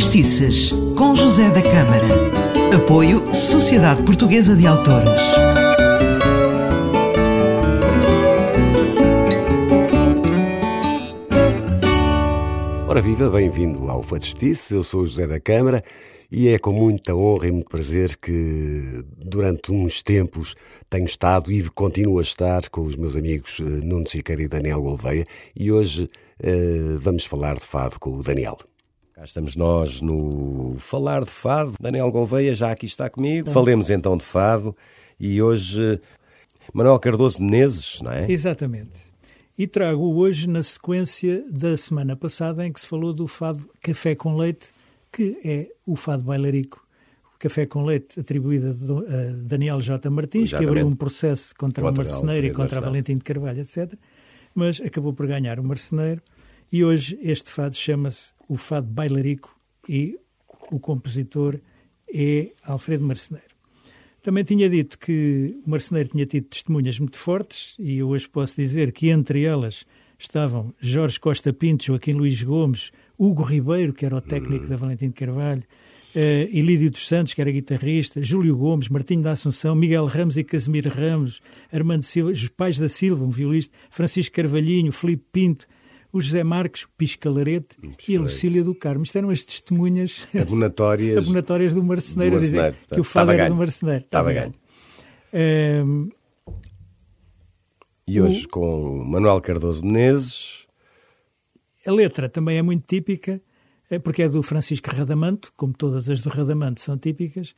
Justiças, com José da Câmara. Apoio Sociedade Portuguesa de Autores. Ora viva, bem-vindo ao Fadistice, eu sou José da Câmara e é com muita honra e muito prazer que durante uns tempos tenho estado e continuo a estar com os meus amigos eh, Nuno Siqueira e Daniel Gouveia e hoje uh, vamos falar de fado com o Daniel. Cá estamos nós no Falar de Fado. Daniel Gouveia já aqui está comigo. Falemos então de fado e hoje Manuel Cardoso Menezes, não é? Exatamente. E trago hoje na sequência da semana passada em que se falou do fado Café com Leite, que é o fado bailarico. O Café com Leite atribuído a Daniel J. Martins, Exatamente. que abriu um processo contra, contra o marceneiro e contra Valentim de Carvalho, etc. Mas acabou por ganhar o marceneiro. E hoje este fado chama-se o fado bailarico e o compositor é Alfredo Marceneiro. Também tinha dito que o marceneiro tinha tido testemunhas muito fortes e hoje posso dizer que entre elas estavam Jorge Costa Pinto, Joaquim Luís Gomes, Hugo Ribeiro, que era o técnico da Valentim de Carvalho, uh, Ilídio dos Santos, que era guitarrista, Júlio Gomes, Martinho da Assunção, Miguel Ramos e Casimiro Ramos, Armando Silva, os pais da Silva, um violista, Francisco Carvalhinho, Felipe Pinto, o José Marques, Piscalarete e a Lucília do Carmo. Isto eram as testemunhas abonatórias, abonatórias do marceneiro, do marceneiro a dizer que o fado era do marceneiro. Estava ganho. Um, e hoje o... com Manuel Cardoso Menezes. A letra também é muito típica, é porque é do Francisco Radamanto, como todas as do Radamanto são típicas,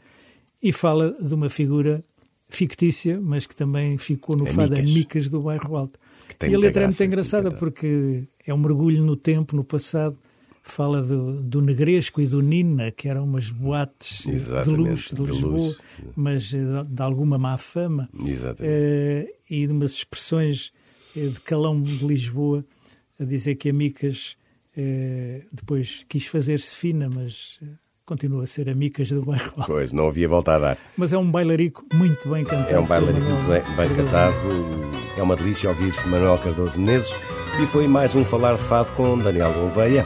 e fala de uma figura fictícia, mas que também ficou no é fado Micas. Micas do Bairro Alto. E a letra é muito engraçada porque é um mergulho no tempo, no passado. Fala do, do Negresco e do Nina, que eram umas boates Exatamente, de luxo de, de Lisboa, luz. mas eh, de, alguma má fama. Uh, e de umas expressões uh, de calão de Lisboa, a dizer que a Micas uh, depois quis fazer-se fina, mas continua a ser amicas do bairro. Pois, não havia volta a dar. Mas é um bailarico muito bem cantado. É um bailarico muito bem, bem cantado. É uma delícia ouvir de Manuel Cardoso Menezes. E foi mais um Falar de Fado com Daniel Gouveia.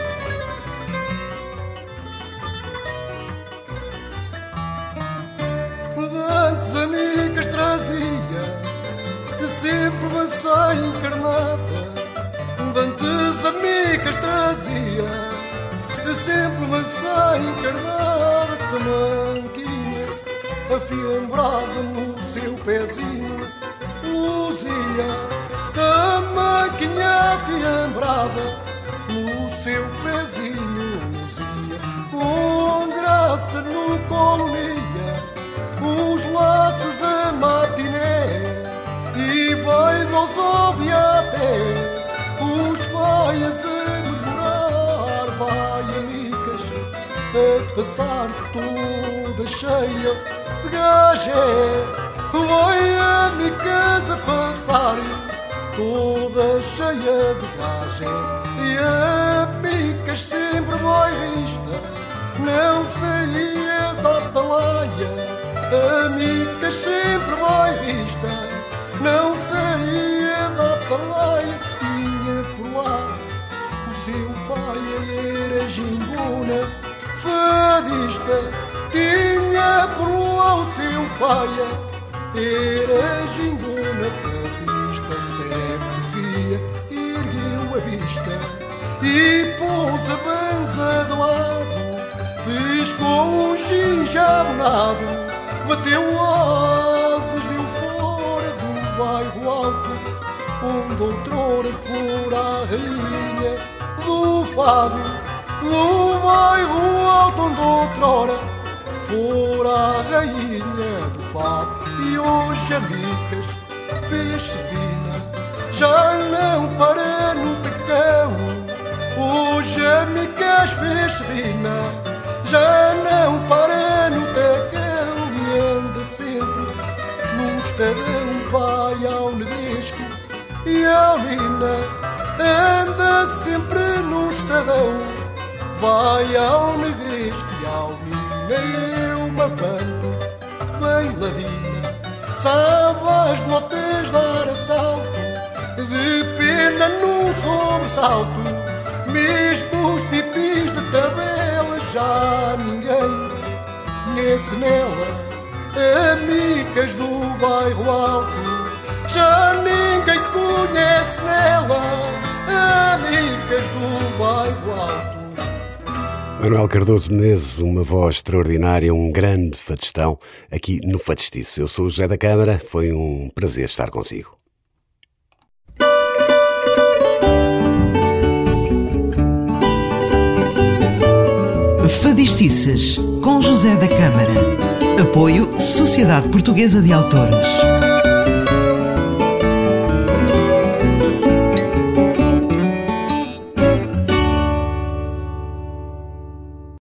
Antes amigas trazia de sempre maçã encarnada. Dantes amigas trazia sempre maçã encarnada tamanquinha, afiembrada no seu pezinho, cheia de gajé. Vai a minha casa passar toda cheia de gajé. E a mica sempre boista, não saía da atalaia. A mica sempre boista, não saía da atalaia que tinha por lá. O seu pai era gingona fadista tinha lá o seu faia, era gingona fadista, sempre dia ergueu a vista e pôs a banza de lado, piscou um ginjabonado, bateu asas, deu fora do bairro alto, onde outrora fora a rainha do fado no bairro alto onde outrora fora a rainha do fado e hoje a Micas fez-se fina, já não para no tacão. Hoje a Micas fez-se fina, já não para no tacão e anda sempre num estadão, vai ao Nedesco e ao Lina, anda sempre num estadão vai ao negresco e ao mina eu me levanto bem ladina. Sabe as notas dar assalto de pena num sobressalto mesmo os pipis de tabela já conhece nela, amigas do bairro alto, já ninguém conhece nela, amigas do bairro. Manuel Cardoso Menezes, uma voz extraordinária, um grande fadistão aqui no Fadistice. Eu sou o José da Câmara, foi um prazer estar consigo. Fadistices, com José da Câmara. Apoio Sociedade Portuguesa de Autores.